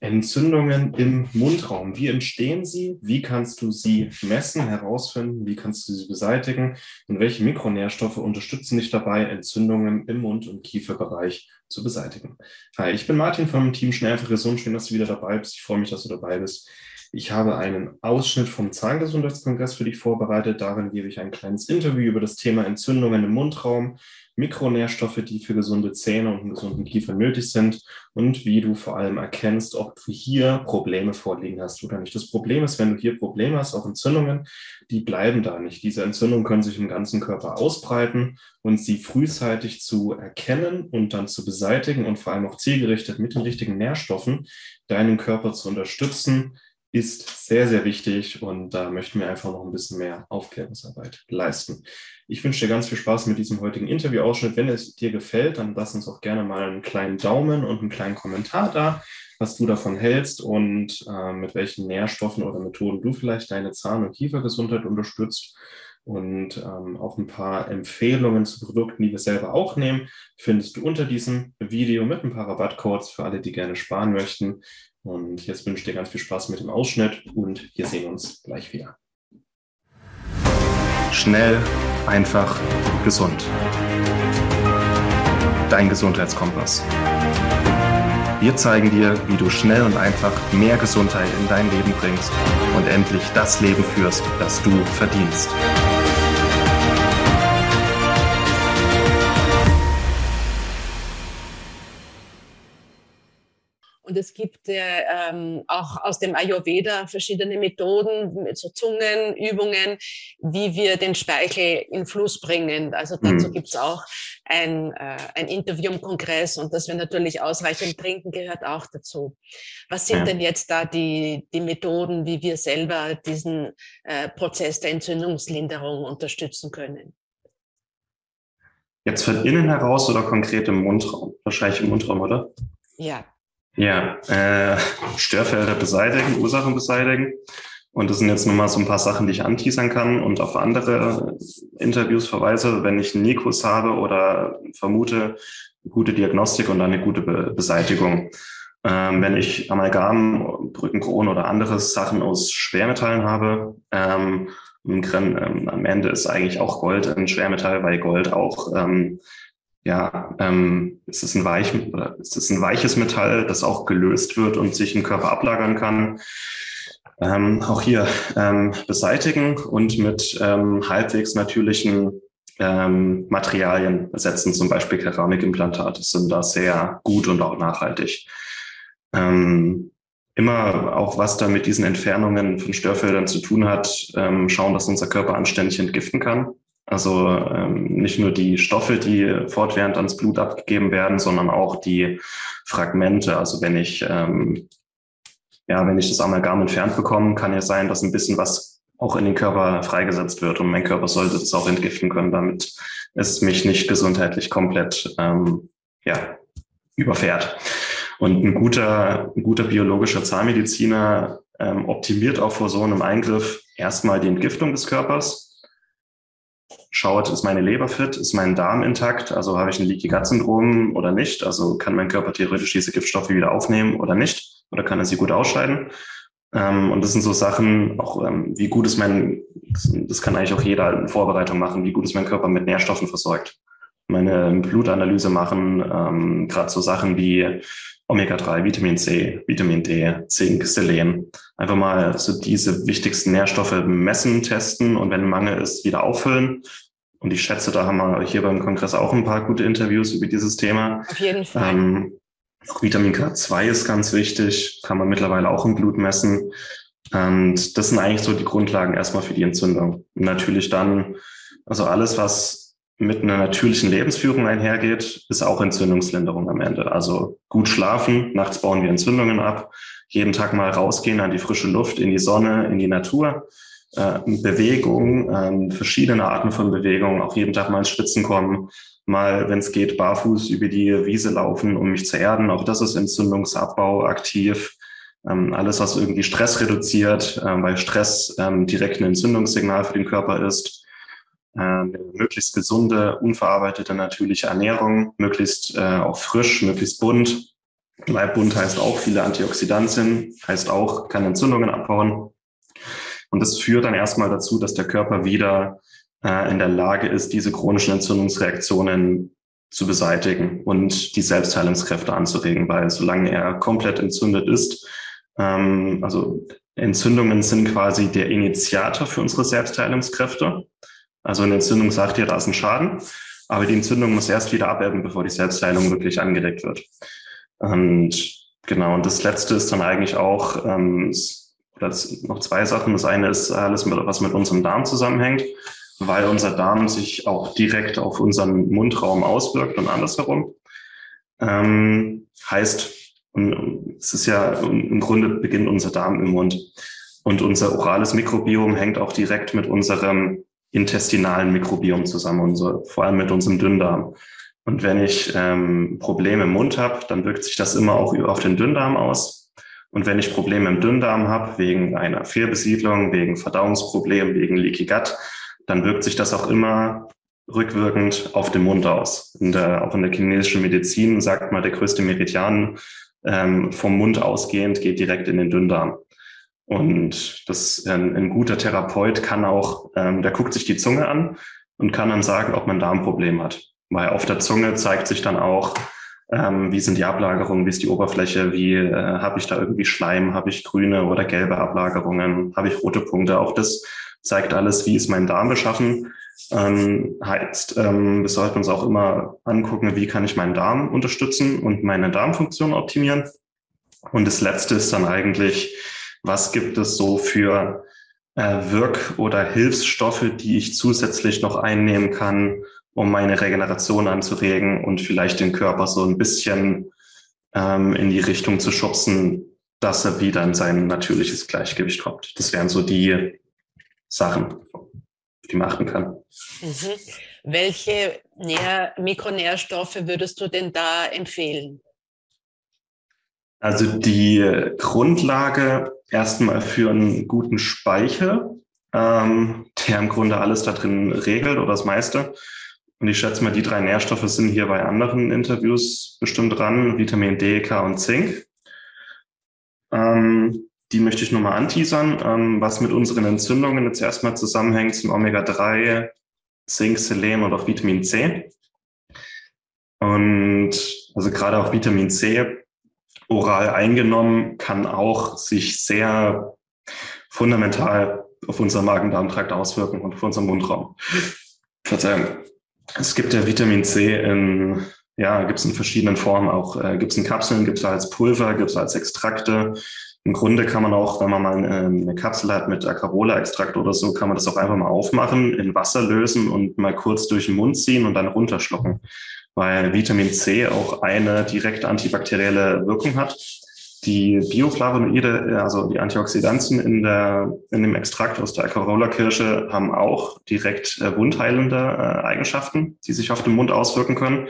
Entzündungen im Mundraum. Wie entstehen sie? Wie kannst du sie messen, herausfinden? Wie kannst du sie beseitigen? Und welche Mikronährstoffe unterstützen dich dabei, Entzündungen im Mund- und Kieferbereich zu beseitigen? Hi, ich bin Martin vom Team Schnell für Gesund. Schön, dass du wieder dabei bist. Ich freue mich, dass du dabei bist. Ich habe einen Ausschnitt vom Zahngesundheitskongress für dich vorbereitet. Darin gebe ich ein kleines Interview über das Thema Entzündungen im Mundraum Mikronährstoffe, die für gesunde Zähne und einen gesunden Kiefer nötig sind und wie du vor allem erkennst, ob du hier Probleme vorliegen hast oder nicht. Das Problem ist, wenn du hier Probleme hast, auch Entzündungen, die bleiben da nicht. Diese Entzündungen können sich im ganzen Körper ausbreiten und sie frühzeitig zu erkennen und dann zu beseitigen und vor allem auch zielgerichtet mit den richtigen Nährstoffen deinen Körper zu unterstützen, ist sehr, sehr wichtig und da möchten wir einfach noch ein bisschen mehr Aufklärungsarbeit leisten. Ich wünsche dir ganz viel Spaß mit diesem heutigen Interviewausschnitt. Wenn es dir gefällt, dann lass uns auch gerne mal einen kleinen Daumen und einen kleinen Kommentar da, was du davon hältst und äh, mit welchen Nährstoffen oder Methoden du vielleicht deine Zahn- und Kiefergesundheit unterstützt. Und ähm, auch ein paar Empfehlungen zu Produkten, die wir selber auch nehmen, findest du unter diesem Video mit ein paar Rabattcodes für alle, die gerne sparen möchten. Und jetzt wünsche ich dir ganz viel Spaß mit dem Ausschnitt und wir sehen uns gleich wieder. Schnell, einfach, gesund. Dein Gesundheitskompass. Wir zeigen dir, wie du schnell und einfach mehr Gesundheit in dein Leben bringst und endlich das Leben führst, das du verdienst. Und es gibt äh, ähm, auch aus dem Ayurveda verschiedene Methoden, mit so Zungenübungen, wie wir den Speichel in Fluss bringen. Also dazu mhm. gibt es auch ein, äh, ein Interview im Kongress und dass wir natürlich ausreichend trinken gehört auch dazu. Was sind ja. denn jetzt da die, die Methoden, wie wir selber diesen äh, Prozess der Entzündungslinderung unterstützen können? Jetzt von innen heraus oder konkret im Mundraum? Wahrscheinlich im Mundraum, oder? Ja, ja, äh, Störfelder beseitigen, Ursachen beseitigen. Und das sind jetzt nur mal so ein paar Sachen, die ich anteasern kann und auf andere Interviews verweise, wenn ich einen Nikus habe oder vermute, gute Diagnostik und eine gute Be Beseitigung. Ähm, wenn ich Amalgam, Brückenkronen oder andere Sachen aus Schwermetallen habe, ähm, ähm, am Ende ist eigentlich auch Gold ein Schwermetall, weil Gold auch ähm, ja, ähm, es ist ein weich, oder es ist ein weiches Metall, das auch gelöst wird und sich im Körper ablagern kann. Ähm, auch hier ähm, beseitigen und mit ähm, halbwegs natürlichen ähm, Materialien ersetzen, zum Beispiel Keramikimplantate sind da sehr gut und auch nachhaltig. Ähm, immer auch was da mit diesen Entfernungen von Störfeldern zu tun hat, ähm, schauen, dass unser Körper anständig entgiften kann. Also ähm, nicht nur die Stoffe, die fortwährend ans Blut abgegeben werden, sondern auch die Fragmente. Also wenn ich ähm, ja, wenn ich das Amalgam entfernt bekomme, kann ja sein, dass ein bisschen was auch in den Körper freigesetzt wird und mein Körper sollte das auch entgiften können, damit es mich nicht gesundheitlich komplett ähm, ja, überfährt. Und ein guter, ein guter biologischer Zahnmediziner ähm, optimiert auch vor so einem Eingriff erstmal die Entgiftung des Körpers, schaut, ist meine Leber fit, ist mein Darm intakt, also habe ich ein Leaky Gut Syndrom oder nicht, also kann mein Körper theoretisch diese Giftstoffe wieder aufnehmen oder nicht, oder kann er sie gut ausscheiden. Ähm, und das sind so Sachen, auch ähm, wie gut ist mein, das kann eigentlich auch jeder in Vorbereitung machen, wie gut ist mein Körper mit Nährstoffen versorgt. Meine Blutanalyse machen, ähm, gerade so Sachen wie Omega-3, Vitamin C, Vitamin D, Zink, Selen. Einfach mal so diese wichtigsten Nährstoffe messen, testen und wenn Mangel ist, wieder auffüllen. Und ich schätze, da haben wir hier beim Kongress auch ein paar gute Interviews über dieses Thema. Auf jeden Fall. Ähm, auch Vitamin K2 ist ganz wichtig, kann man mittlerweile auch im Blut messen. Und das sind eigentlich so die Grundlagen erstmal für die Entzündung. Und natürlich dann, also alles, was mit einer natürlichen Lebensführung einhergeht, ist auch Entzündungslinderung am Ende. Also gut schlafen, nachts bauen wir Entzündungen ab, jeden Tag mal rausgehen an die frische Luft, in die Sonne, in die Natur, äh, Bewegung, äh, verschiedene Arten von Bewegung, auch jeden Tag mal ins Schwitzen kommen, mal, wenn es geht, barfuß über die Wiese laufen, um mich zu erden. Auch das ist Entzündungsabbau aktiv. Ähm, alles, was irgendwie Stress reduziert, äh, weil Stress ähm, direkt ein Entzündungssignal für den Körper ist eine ähm, möglichst gesunde, unverarbeitete, natürliche Ernährung, möglichst äh, auch frisch, möglichst bunt. Bleibbunt heißt auch viele Antioxidantien, heißt auch kann Entzündungen abbauen. Und das führt dann erstmal dazu, dass der Körper wieder äh, in der Lage ist, diese chronischen Entzündungsreaktionen zu beseitigen und die Selbstheilungskräfte anzuregen, weil solange er komplett entzündet ist, ähm, also Entzündungen sind quasi der Initiator für unsere Selbstheilungskräfte. Also eine Entzündung sagt dir, da ist ein Schaden, aber die Entzündung muss erst wieder abebben, bevor die Selbstheilung wirklich angeregt wird. Und genau, und das Letzte ist dann eigentlich auch, ähm, das noch zwei Sachen. Das eine ist alles, was mit unserem Darm zusammenhängt, weil unser Darm sich auch direkt auf unseren Mundraum auswirkt und andersherum. Ähm, heißt, es ist ja im Grunde beginnt unser Darm im Mund. Und unser orales Mikrobiom hängt auch direkt mit unserem intestinalen Mikrobiom zusammen, unser, vor allem mit unserem Dünndarm. Und wenn ich ähm, Probleme im Mund habe, dann wirkt sich das immer auch auf den Dünndarm aus. Und wenn ich Probleme im Dünndarm habe, wegen einer Fehlbesiedlung, wegen Verdauungsproblemen, wegen Leaky Gut, dann wirkt sich das auch immer rückwirkend auf den Mund aus. In der, auch in der chinesischen Medizin sagt man, der größte Meridian ähm, vom Mund ausgehend geht direkt in den Dünndarm. Und das ein, ein guter Therapeut kann auch, ähm, der guckt sich die Zunge an und kann dann sagen, ob man Darmproblem hat. Weil auf der Zunge zeigt sich dann auch, ähm, wie sind die Ablagerungen, wie ist die Oberfläche, wie äh, habe ich da irgendwie Schleim, habe ich grüne oder gelbe Ablagerungen, habe ich rote Punkte. Auch das zeigt alles, wie ist mein Darm beschaffen. Ähm, heißt, ähm, wir sollten uns auch immer angucken, wie kann ich meinen Darm unterstützen und meine Darmfunktion optimieren. Und das Letzte ist dann eigentlich, was gibt es so für äh, Wirk- oder Hilfsstoffe, die ich zusätzlich noch einnehmen kann, um meine Regeneration anzuregen und vielleicht den Körper so ein bisschen ähm, in die Richtung zu schubsen, dass er wieder in sein natürliches Gleichgewicht kommt. Das wären so die Sachen, die man achten kann. Mhm. Welche Nähr Mikronährstoffe würdest du denn da empfehlen? Also die Grundlage erstmal für einen guten Speicher, ähm, der im Grunde alles da drin regelt oder das meiste, und ich schätze mal, die drei Nährstoffe sind hier bei anderen Interviews bestimmt dran. Vitamin D, K und Zink. Ähm, die möchte ich nochmal anteasern. Ähm, was mit unseren Entzündungen jetzt erstmal zusammenhängt, sind Omega-3, Zink, Selen und auch Vitamin C. Und also gerade auch Vitamin C oral eingenommen kann auch sich sehr fundamental auf unseren Magen-Darm-Trakt auswirken und auf unseren Mundraum. Verzeihung. Es gibt ja Vitamin C in, ja, gibt es in verschiedenen Formen auch. Äh, gibt es in Kapseln, gibt es als Pulver, gibt es als Extrakte. Im Grunde kann man auch, wenn man mal eine, Kapsel hat mit Acarola-Extrakt oder so, kann man das auch einfach mal aufmachen, in Wasser lösen und mal kurz durch den Mund ziehen und dann runterschlucken. Weil Vitamin C auch eine direkt antibakterielle Wirkung hat die Bioflavonoide, also die Antioxidantien in, der, in dem Extrakt aus der Acerola-Kirsche haben auch direkt äh, wundheilende äh, Eigenschaften, die sich auf den Mund auswirken können.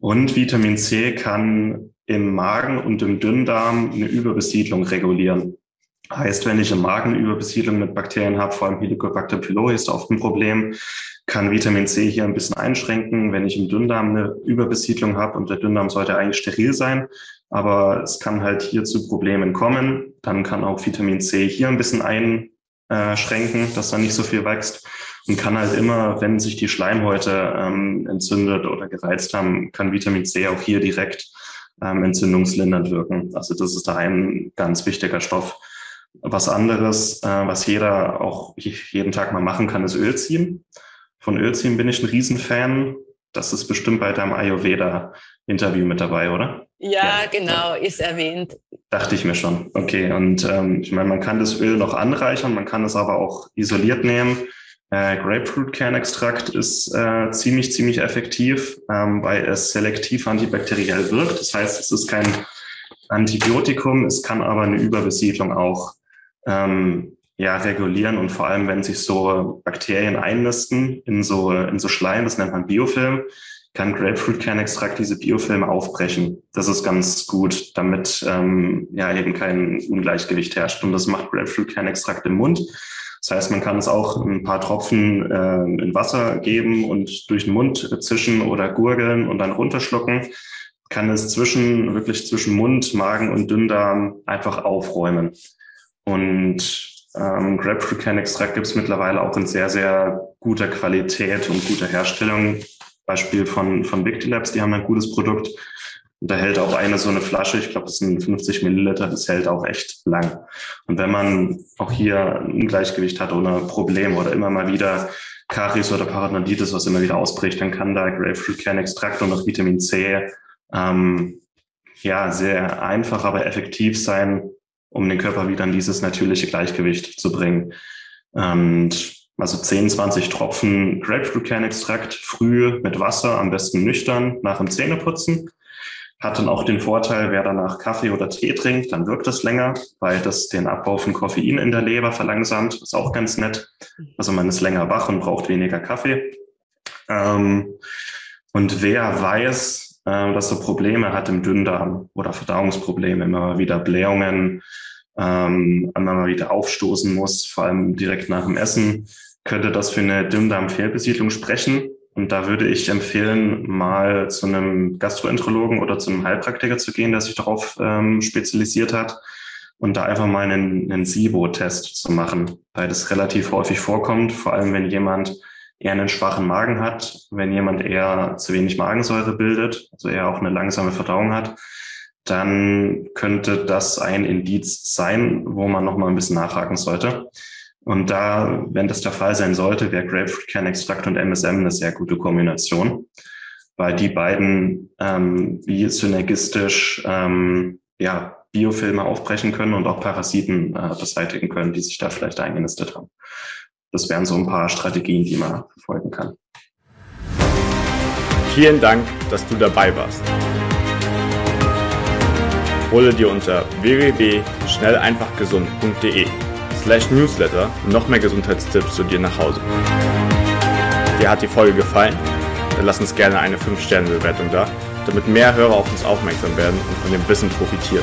Und Vitamin C kann im Magen und im Dünndarm eine Überbesiedlung regulieren. Heißt, wenn ich im Magen Überbesiedlung mit Bakterien habe, vor allem Helicobacter pylori ist oft ein Problem, kann Vitamin C hier ein bisschen einschränken. Wenn ich im Dünndarm eine Überbesiedlung habe und der Dünndarm sollte eigentlich steril sein, aber es kann halt hier zu Problemen kommen. Dann kann auch Vitamin C hier ein bisschen einschränken, dass da nicht so viel wächst. Und kann halt immer, wenn sich die Schleimhäute ähm, entzündet oder gereizt haben, kann Vitamin C auch hier direkt ähm, entzündungslindernd wirken. Also das ist da ein ganz wichtiger Stoff. Was anderes, äh, was jeder auch jeden Tag mal machen kann, ist Öl ziehen. Von Öl ziehen bin ich ein Riesenfan. Das ist bestimmt bei deinem Ayurveda-Interview mit dabei, oder? Ja, ja, genau, ist erwähnt. Dachte ich mir schon. Okay, und ähm, ich meine, man kann das Öl noch anreichern, man kann es aber auch isoliert nehmen. Äh, Grapefruit-Kernextrakt ist äh, ziemlich, ziemlich effektiv, ähm, weil es selektiv antibakteriell wirkt. Das heißt, es ist kein Antibiotikum, es kann aber eine Überbesiedlung auch ähm, ja, regulieren und vor allem, wenn sich so Bakterien einnisten in so, in so Schleim, das nennt man Biofilm, kann Grapefruit-Kernextrakt diese Biofilme aufbrechen. Das ist ganz gut, damit ähm, ja eben kein Ungleichgewicht herrscht. Und das macht Grapefruit-Kernextrakt im Mund. Das heißt, man kann es auch ein paar Tropfen äh, in Wasser geben und durch den Mund zischen oder gurgeln und dann runterschlucken. kann es zwischen, wirklich zwischen Mund, Magen und Dünndarm einfach aufräumen. Und ähm, Grapefruit Can Extract gibt es mittlerweile auch in sehr, sehr guter Qualität und guter Herstellung. Beispiel von, von Big Labs, die haben ein gutes Produkt. Und da hält auch eine so eine Flasche, ich glaube, das sind 50 Milliliter, das hält auch echt lang. Und wenn man auch hier ein Gleichgewicht hat oder Probleme oder immer mal wieder Karies oder Parodontitis, was immer wieder ausbricht, dann kann da Grapefruit Kernextrakt und auch Vitamin C ähm, ja sehr einfach, aber effektiv sein, um den Körper wieder in dieses natürliche Gleichgewicht zu bringen. Und also 10, 20 Tropfen Grapefruit Kernextrakt früh mit Wasser, am besten nüchtern, nach dem Zähneputzen hat dann auch den Vorteil, wer danach Kaffee oder Tee trinkt, dann wirkt das länger, weil das den Abbau von Koffein in der Leber verlangsamt. Ist auch ganz nett. Also man ist länger wach und braucht weniger Kaffee. Ähm, und wer weiß, äh, dass er Probleme hat im Dünndarm oder Verdauungsprobleme, immer wieder Blähungen, ähm, immer mal wieder aufstoßen muss, vor allem direkt nach dem Essen, könnte das für eine Dünndarmfehlbesiedlung sprechen. Und da würde ich empfehlen, mal zu einem Gastroenterologen oder zu einem Heilpraktiker zu gehen, der sich darauf ähm, spezialisiert hat und da einfach mal einen, einen SIBO-Test zu machen, weil das relativ häufig vorkommt, vor allem wenn jemand eher einen schwachen Magen hat, wenn jemand eher zu wenig Magensäure bildet, also eher auch eine langsame Verdauung hat, dann könnte das ein Indiz sein, wo man nochmal ein bisschen nachhaken sollte. Und da, wenn das der Fall sein sollte, wäre Grapefruit Kernextrakt und MSM eine sehr gute Kombination, weil die beiden ähm, wie synergistisch ähm, ja, Biofilme aufbrechen können und auch Parasiten äh, beseitigen können, die sich da vielleicht eingenistet haben. Das wären so ein paar Strategien, die man verfolgen kann. Vielen Dank, dass du dabei warst. Hole dir unter www.schnelleinfachgesund.de slash newsletter noch mehr Gesundheitstipps zu dir nach Hause. Dir hat die Folge gefallen? Dann lass uns gerne eine 5-Sterne-Bewertung da, damit mehr Hörer auf uns aufmerksam werden und von dem Wissen profitieren.